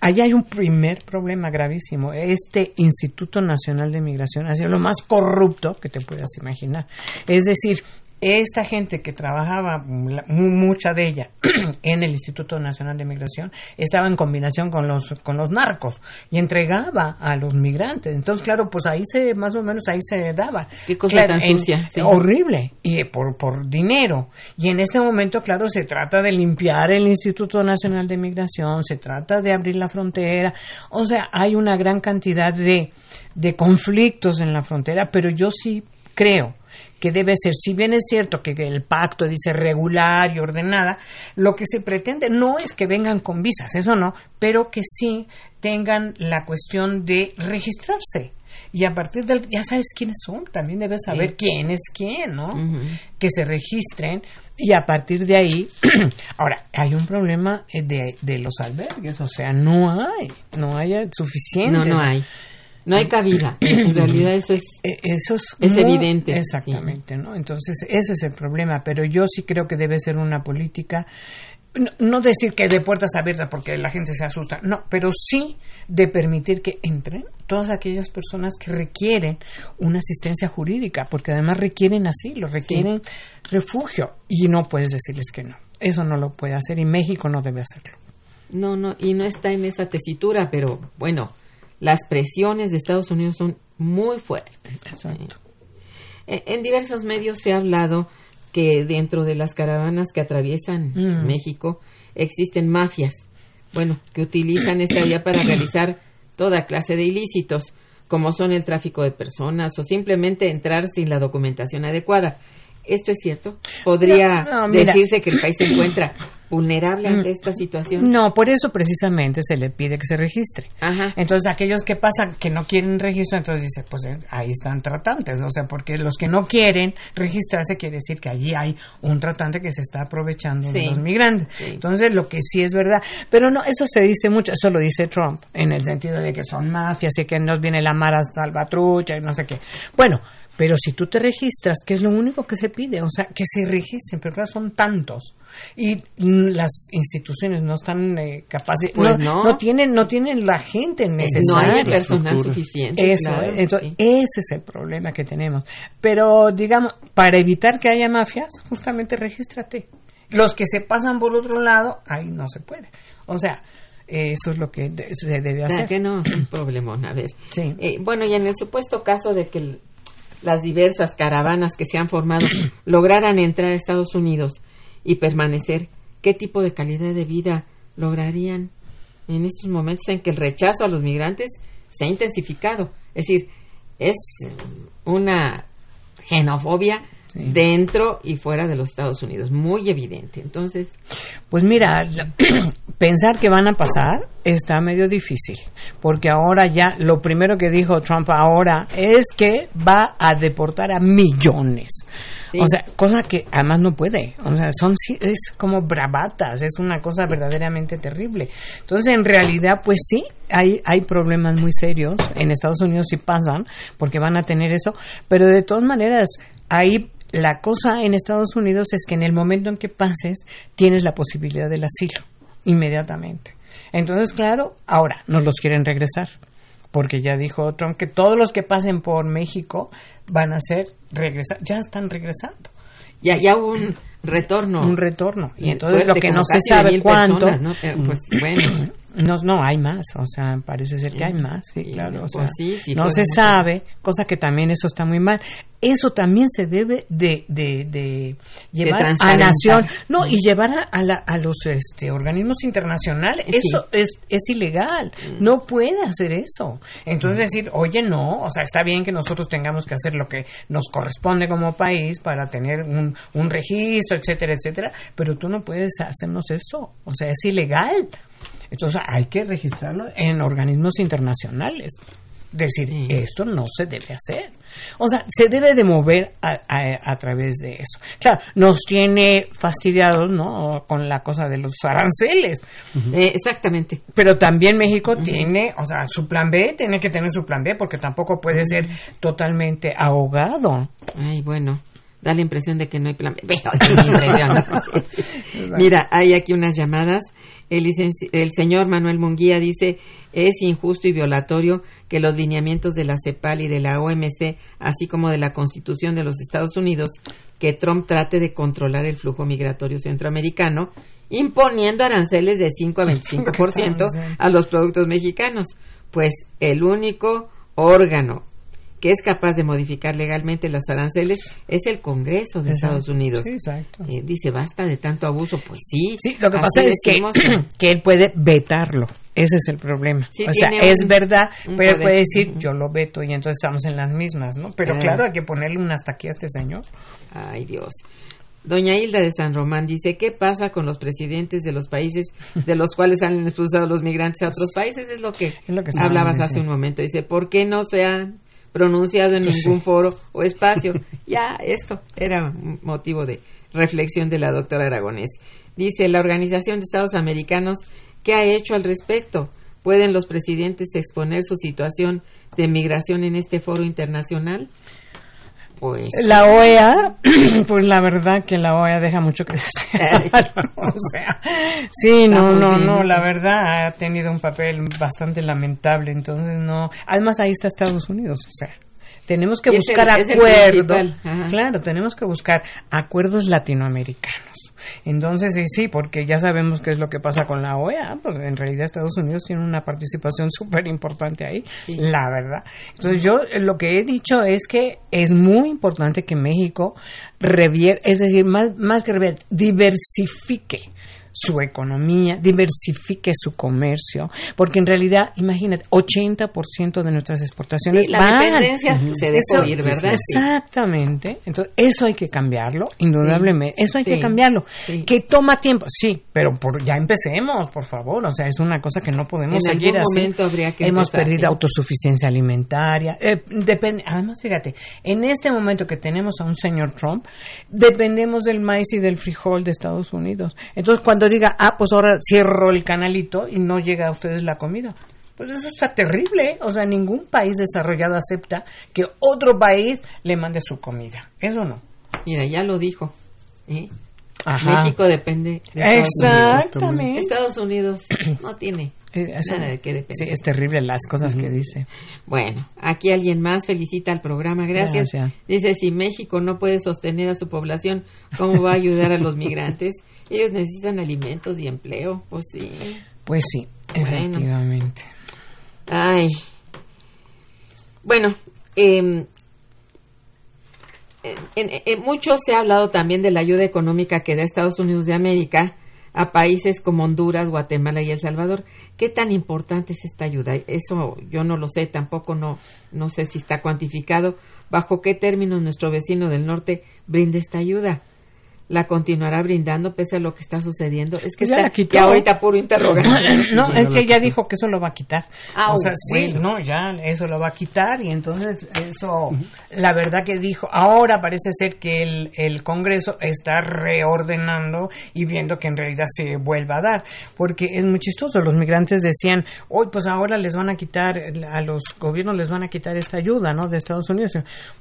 Allí hay un primer problema gravísimo. Este Instituto Nacional de Migración ha sido lo más corrupto que te puedas imaginar. Es decir, esta gente que trabajaba, mucha de ella, en el Instituto Nacional de Migración, estaba en combinación con los, con los narcos y entregaba a los migrantes. Entonces, claro, pues ahí se, más o menos ahí se daba. Qué cosa Claro, tan en- sucia, sí. Horrible. Y por, por dinero. Y en este momento, claro, se trata de limpiar el Instituto Nacional de Migración, se trata de abrir la frontera. O sea, hay una gran cantidad de, de conflictos en la frontera, pero yo sí creo que debe ser, si bien es cierto que el pacto dice regular y ordenada, lo que se pretende no es que vengan con visas, eso no, pero que sí tengan la cuestión de registrarse. Y a partir del, ya sabes quiénes son, también debes saber Sí. quién es quién, ¿no? Que se registren y a partir de ahí, ahora, hay un problema eh, de, de los albergues, o sea, no hay, no hay suficientes. No, no hay. No hay cabida. En realidad eso es... Eh, Eso es, Es muy- evidente, Exactamente, ¿no? Entonces, ese es el problema, pero yo sí creo que debe ser una política, no, no decir que de puertas abiertas porque la gente se asusta, no, pero sí de permitir que entren todas aquellas personas que requieren una asistencia jurídica, porque además requieren asilo, requieren refugio, y no puedes decirles que no. Eso no lo puede hacer y México no debe hacerlo. No, no, y no está en esa tesitura, pero bueno, las presiones de Estados Unidos son muy fuertes. Exacto. Eh, En diversos medios se ha hablado que dentro de las caravanas que atraviesan Mm. México existen mafias, bueno, que utilizan esta vía para realizar toda clase de ilícitos, como son el tráfico de personas o simplemente entrar sin la documentación adecuada. ¿Esto es cierto? ¿Podría No, no, mira. decirse que el país se encuentra vulnerable ante Mm. esta situación? No, por eso precisamente se le pide que se registre. Ajá. Entonces, aquellos que pasan que no quieren registro, entonces dice, pues eh, ahí están tratantes. O sea, porque los que no quieren registrarse quiere decir que allí hay un tratante que se está aprovechando de los migrantes. Sí. Entonces, lo que sí es verdad. Pero no, eso se dice mucho, eso lo dice Trump, en el sentido de que son mafias y que nos viene la mara salvatrucha y no sé qué. Bueno, Pero si tú te registras, que es lo único que se pide, o sea, que se registren, pero claro, son tantos. Y mm, las instituciones no están eh, capaces, Pues no, no. no tienen no tienen la gente No necesaria. hay personal suficiente. Eso, claro, entonces, sí. ese es el problema que tenemos. Pero, digamos, para evitar que haya mafias, justamente regístrate. Los que se pasan por otro lado, ahí no se puede. O sea, eso es lo que de- se debe O sea, hacer. que no es un problemón, a ver. Sí. Eh, bueno, y en el supuesto caso de que el- las diversas caravanas que se han formado lograran entrar a Estados Unidos y permanecer, ¿qué tipo de calidad de vida lograrían en estos momentos en que el rechazo a los migrantes se ha intensificado? Es decir, es una dentro y fuera de los Estados Unidos, muy evidente. Entonces, Pues mira, pensar que van a pasar está medio difícil, porque ahora ya lo primero que dijo Trump ahora es que va a deportar a millones. Sí. O sea, cosa que además no puede. O sea, son es como bravatas, es una cosa verdaderamente terrible. Entonces, en realidad, pues sí, hay hay problemas muy serios en Estados Unidos sí pasan, porque van a tener eso, pero de todas maneras hay la cosa en Estados Unidos es que en el momento en que pases tienes la posibilidad del asilo inmediatamente. Entonces, claro, ahora nos los quieren regresar, porque ya dijo Trump que todos los que pasen por México van a ser regresar, ya están regresando, ya, ya hubo un retorno. un retorno. Y Bien entonces fuerte, lo que no se sabe cuánto, personas, ¿no? Pero, pues bueno, no, no, hay más, o sea, parece ser que hay más, sí, Sí, claro, o pues sea, sí, sí, no fueron se sabe, cosa que también eso está muy mal. Eso también se debe de, de, de llevar a nación, no, y llevar a, a la- a los este, organismos internacionales. Eso es, es ilegal, no puede hacer eso. Entonces decir, oye, no, o sea, está bien que nosotros tengamos que hacer lo que nos corresponde como país para tener un, un registro, etcétera, etcétera, pero tú no puedes hacernos eso, o sea, es ilegal. Entonces hay que registrarlo en organismos internacionales. Decir, Sí. esto no se debe hacer. O sea, se debe de mover a, a- a través de eso. Claro, nos tiene fastidiados, ¿no? Con la cosa de los aranceles. eh, exactamente. Pero también México tiene, o sea, su plan B, tiene que tener su plan B porque tampoco puede ser totalmente ahogado. Ay, bueno, da la impresión de que no hay plan. B. Pero, impresión, ¿no? Mira, hay aquí unas llamadas. El, señor Manuel Munguía dice, es injusto y violatorio que los lineamientos de la CEPAL y de la OMC, así como de la Constitución de los Estados Unidos, que Trump trate de controlar el flujo migratorio centroamericano, imponiendo aranceles de 5 a 25% a los productos mexicanos. Pues el único órgano que es capaz de modificar legalmente las aranceles es el Congreso de Exacto. Estados Unidos. Sí, exacto. Eh, dice, basta de tanto abuso. Pues sí. Sí, lo que pasa es que, que él puede vetarlo. Ese es el problema. Sí, o sea, es verdad, pero puede decir, yo lo veto y entonces estamos en las mismas, ¿no? Pero Ah. claro, hay que ponerle un hasta aquí a este señor. Ay, Dios. Doña Hilda de San Román dice, ¿qué pasa con los presidentes de los países de los cuales han expulsado los migrantes a otros países? Es lo que, Es lo que estábamos hablabas hace un momento. Dice, ¿por qué no se han pronunciado en Pues ningún foro o espacio? ya, esto era motivo de reflexión de la doctora Aragonés. Dice, la Organización de Estados Americanos, ¿qué ha hecho al respecto? ¿Pueden los presidentes exponer su situación de migración en este foro internacional? Pues La OEA, pues la verdad que la OEA deja mucho que desear. o sea, sí, no, no, no, la verdad ha tenido un papel bastante lamentable, entonces no. Además ahí está Estados Unidos, o sea, tenemos que Y buscar acuerdos. Claro, tenemos que buscar acuerdos latinoamericanos. Entonces, sí, sí, porque ya sabemos qué es lo que pasa con la OEA, pues en realidad Estados Unidos tiene una participación súper importante ahí, Sí. la verdad. Entonces, yo eh, lo que he dicho es que es muy importante que México revier, es decir, más, más que revier, diversifique su economía, diversifique su comercio, porque en realidad, imagínate, 80% de nuestras exportaciones Sí, la van. dependencia se dejó ir, ¿verdad? Exactamente. Entonces, eso hay que cambiarlo, indudablemente. Eso hay Sí. que cambiarlo. Que toma tiempo, sí, pero por, ya empecemos, por favor. O sea, es una cosa que no podemos En seguir algún así. momento habría que Hemos empezar, perdido autosuficiencia alimentaria. Eh, depende, además, fíjate, en este momento que tenemos a un señor Trump, dependemos del maíz y del frijol de Estados Unidos. Entonces, cuando diga, ah, pues ahora cierro el canalito y no llega a ustedes la comida. Pues eso está terrible. O sea, ningún país desarrollado acepta que otro país le mande su comida. Eso no. Mira, ya lo dijo. ¿eh? Ajá. México depende de Estados Unidos. Exactamente. Estados Unidos no tiene Eh, eso- nada de qué depender. Sí, es terrible las cosas que dice. Bueno, aquí alguien más felicita al programa. Gracias. Gracias. Dice, si México no puede sostener a su población, ¿cómo va a ayudar a los migrantes? Ellos necesitan alimentos y empleo. Pues sí. Pues sí, Bueno. efectivamente. Ay. Bueno, en, en- en mucho se ha hablado también de la ayuda económica que da Estados Unidos de América a países como Honduras, Guatemala y El Salvador. ¿Qué tan importante es esta ayuda? Eso yo no lo sé, tampoco no, no sé si está cuantificado. ¿Bajo qué términos nuestro vecino del norte brinda esta ayuda? ¿La continuará brindando pese a lo que está sucediendo? Es que Ya está la quitó. ya ahorita puro interrogante. No, es que ya dijo que eso lo va a quitar. Ah, o sea, sí, no, ya eso lo va a quitar y entonces eso, la verdad que dijo, ahora parece ser que el, el Congreso está reordenando y viendo que en realidad se vuelva a dar, porque es muy chistoso, los migrantes decían, hoy pues ahora les van a quitar, a los gobiernos les van a quitar esta ayuda, ¿no? De Estados Unidos.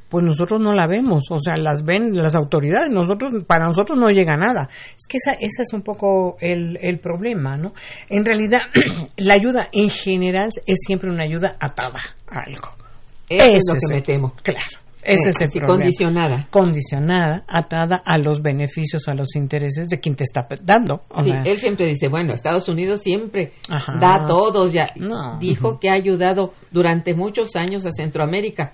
Pues nosotros no la vemos, o sea, las ven las autoridades, nosotros, para nosotros no llega nada. Es que esa, ese es un poco el, el problema, ¿no? En realidad, la ayuda en general es siempre una ayuda atada a algo. Eso es lo que me temo. Claro, ese es el así, problema. condicionada. Condicionada, atada a los beneficios, a los intereses de quien te está dando. O Sí, sea, él siempre dice, bueno, Estados Unidos siempre Ajá. da a todos. Ya No. dijo que ha ayudado durante muchos años a Centroamérica.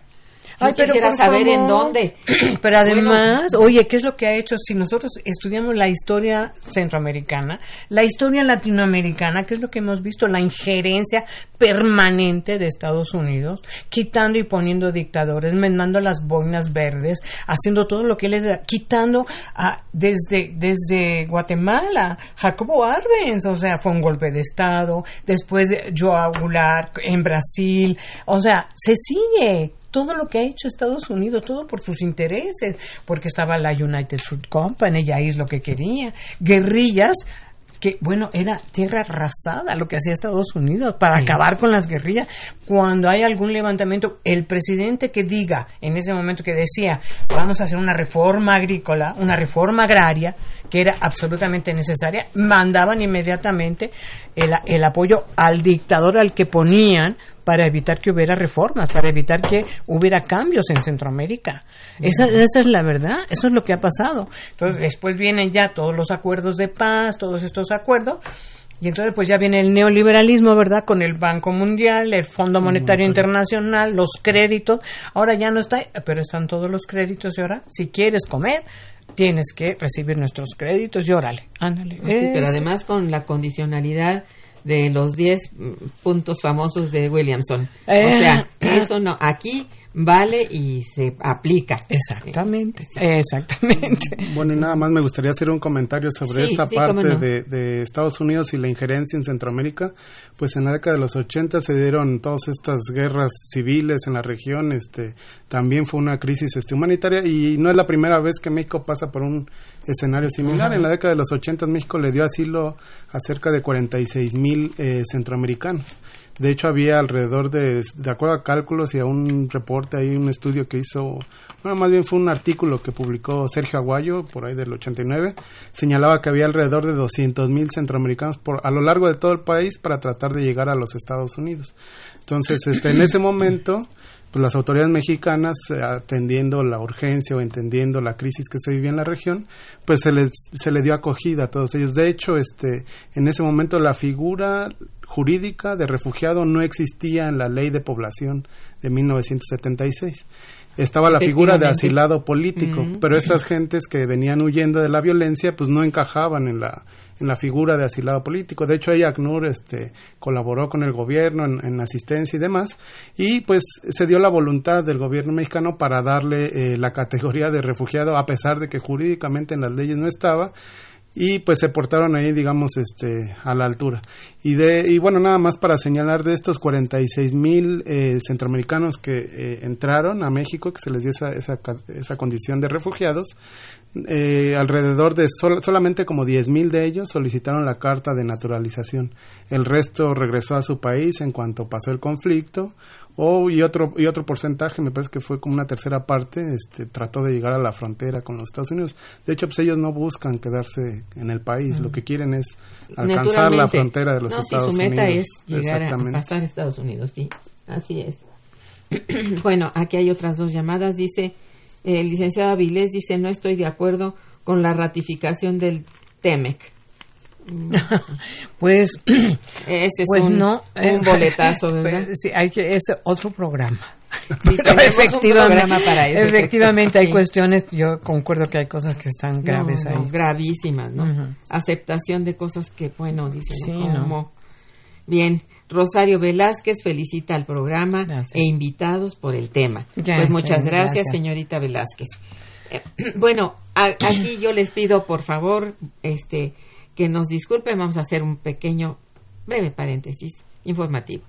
Ay, pero quisiera saber en dónde. Pero además, oye, ¿qué es lo que ha hecho? Si nosotros estudiamos la historia centroamericana, la historia latinoamericana, ¿qué es lo que hemos visto? La injerencia permanente de Estados Unidos, quitando y poniendo dictadores, mandando las boinas verdes, haciendo todo lo que le da, quitando a- desde, desde Guatemala, Jacobo Arbenz, o sea, fue un golpe de Estado, después Joao Goulart en Brasil, o sea, se sigue todo lo que ha hecho Estados Unidos, todo por sus intereses, porque estaba la United Fruit Company, ya es lo que quería, guerrillas que bueno, era tierra arrasada lo que hacía Estados Unidos para Sí. acabar con las guerrillas. Cuando hay algún levantamiento, el presidente que diga en ese momento que decía, vamos a hacer una reforma agrícola, una reforma agraria, que era absolutamente necesaria, mandaban inmediatamente el, el apoyo al dictador al que ponían para evitar que hubiera reformas, para evitar que hubiera cambios en Centroamérica. Esa, esa es la verdad, eso es lo que ha pasado. Entonces, después vienen ya todos los acuerdos de paz, todos estos acuerdos, y entonces pues ya viene el neoliberalismo, ¿verdad? Con el Banco Mundial, el Fondo Monetario Internacional, los créditos. Ahora ya no está, pero están todos los créditos y ahora, si quieres comer, tienes que recibir nuestros créditos y órale, ándale. Sí, pero además con la condicionalidad de los 10 mm, puntos famosos de Williamson. O Eh, sea. Eso no, aquí vale y se aplica. Exactamente, exactamente. Bueno, y nada más me gustaría hacer un comentario sobre Sí, esta sí, parte no. de, de Estados Unidos y la injerencia en Centroamérica. Pues en la década de los 80 se dieron todas estas guerras civiles en la región. Este, también fue una crisis este, humanitaria y no es la primera vez que México pasa por un escenario similar. Ajá. En la década de los 80 México le dio asilo a cerca de 46 mil eh, centroamericanos. De hecho, había alrededor de, de acuerdo a cálculos y a un reporte, hay un estudio que hizo, bueno, más bien fue un artículo que publicó Sergio Aguayo, por ahí del 89, señalaba que había alrededor de 200 mil centroamericanos por, a lo largo de todo el país para tratar de llegar a los Estados Unidos. Entonces, este, en ese momento, pues las autoridades mexicanas, eh, atendiendo la urgencia o entendiendo la crisis que se vivía en la región, pues se les se le dio acogida a todos ellos. De hecho, este, en ese momento la figura jurídica de refugiado no existía en la ley de población de 1976. Estaba la figura de asilado político, pero estas gentes que venían huyendo de la violencia, pues no encajaban en la en la figura de asilado político. De hecho, ahí ACNUR este, colaboró con el gobierno en, en asistencia y demás, y pues se dio la voluntad del gobierno mexicano para darle eh, la categoría de refugiado, a pesar de que jurídicamente en las leyes no estaba, y pues se portaron ahí, digamos, este, a la altura. Y, de, y bueno, nada más para señalar de estos 46 mil eh, centroamericanos que eh, entraron a México, que se les dio esa, esa, esa condición de refugiados, eh, alrededor de solamente como 10 mil de ellos solicitaron la carta de naturalización. El resto regresó a su país en cuanto pasó el conflicto o y otro y otro porcentaje me parece que fue como una tercera parte este trató de llegar a la frontera con los Estados Unidos. De hecho pues ellos no buscan quedarse en el país lo que quieren es alcanzar la frontera de los Estados su meta Unidos. es llegar a pasar a Estados Unidos sí así es. Bueno aquí hay otras dos llamadas dice el licenciado Avilés dice no estoy de acuerdo con la ratificación del TEMEC pues ese es pues un, no, un boletazo, ¿verdad? Sí, hay que es otro programa. Sí, efectivamente, para eso, efectivamente hay sí. cuestiones, yo concuerdo que hay cosas que están graves no, no, ahí. gravísimas, ¿no? Aceptación de cosas que, bueno, dicen, Sí, ¿cómo? Bien, Rosario Velázquez felicita al programa Gracias. e invitados por el tema. Ya, pues muchas ya, gracias, gracias. señorita Velázquez. Eh, bueno, a- aquí yo les pido, por favor, este, que nos disculpen, vamos a hacer un pequeño, breve paréntesis informativo.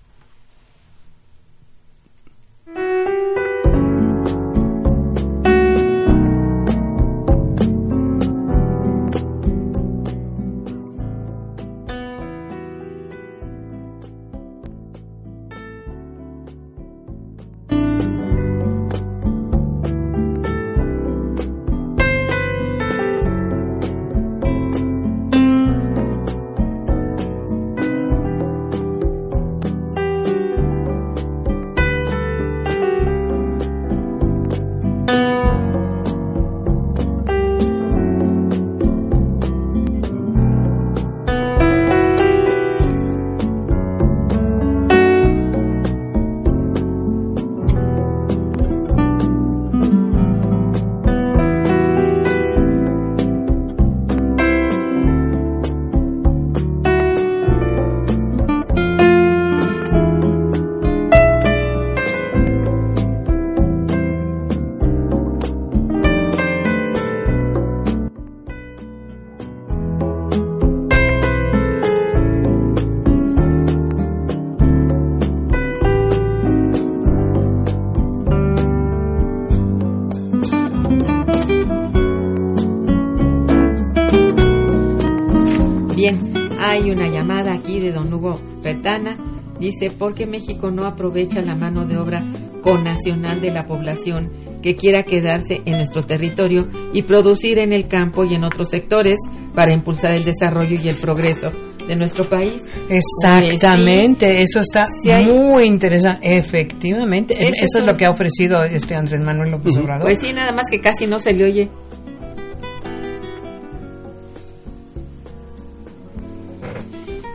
Dice, ¿por qué México no aprovecha la mano de obra connacional de la población que quiera quedarse en nuestro territorio y producir en el campo y en otros sectores para impulsar el desarrollo y el progreso de nuestro país? Exactamente, eso está Sí hay- muy interesante. Efectivamente, eso es es lo que ha ofrecido este Andrés Manuel López Obrador. Pues sí, nada más que casi no se le oye.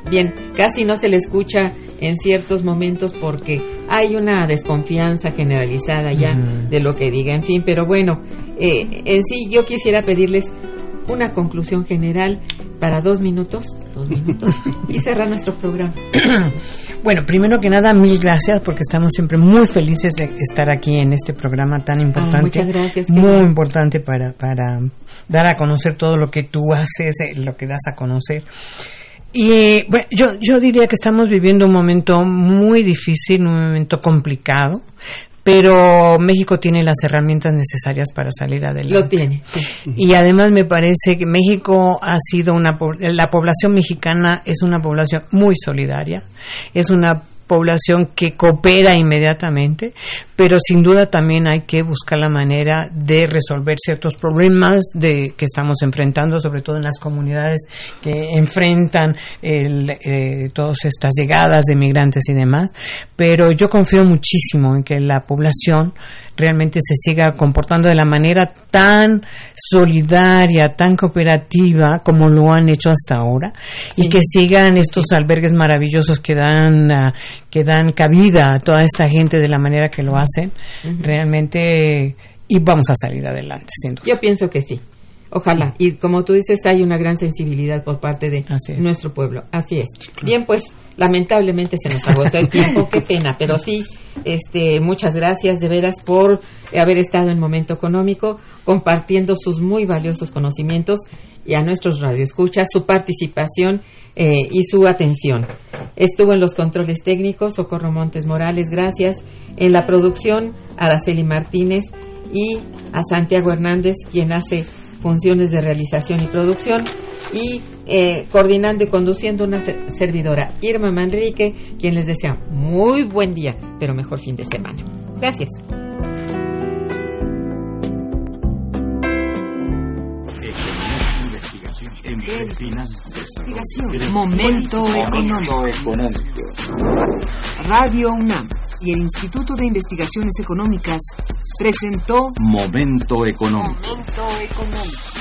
Bien, casi no se le escucha en ciertos momentos porque hay una desconfianza generalizada ya de lo que diga, en fin, pero bueno, eh, en sí yo quisiera pedirles una conclusión general para dos minutos, dos minutos, y cerrar nuestro programa. Bueno, primero que nada, mil gracias porque estamos siempre muy felices de estar aquí en este programa tan importante. Ah, muchas gracias, Muy importante para, para dar a conocer todo lo que tú haces, eh, lo que das a conocer. Y bueno, yo, yo diría que estamos viviendo un momento muy difícil, un momento complicado, pero México tiene las herramientas necesarias para salir adelante. Lo tiene. sí. Y además me parece que México ha sido una la población mexicana es una población muy solidaria, es una población que coopera inmediatamente, pero sin duda también hay que buscar la manera de resolver ciertos problemas de que estamos enfrentando, sobre todo en las comunidades que enfrentan el, eh, todas estas llegadas de migrantes y demás. Pero yo confío muchísimo en que la población realmente se siga comportando de la manera tan solidaria, tan cooperativa como lo han hecho hasta ahora y que sigan estos albergues maravillosos que dan ah, que dan cabida a toda esta gente de la manera que lo hacen realmente y vamos a salir adelante sin duda. Yo pienso que sí. Ojalá. Y como tú dices, hay una gran sensibilidad por parte de nuestro pueblo. Así es. Bien, pues lamentablemente se nos agotó el tiempo. Qué pena. Pero sí, este, muchas gracias de veras por haber estado en Momento Económico compartiendo sus muy valiosos conocimientos y a nuestros radioescuchas su participación eh, y su atención. Estuvo en los controles técnicos Socorro Montes Morales, gracias. En la producción Araceli Martínez y a Santiago Hernández, quien hace funciones de realización y producción. Y eh, coordinando y conduciendo una servidora, Irma Manrique, quien les desea muy buen día, pero mejor fin de semana. Gracias. Investigación. Momento económico. Radio UNAM y el Instituto de Investigaciones Económicas presentó Momento económico. Momento económico.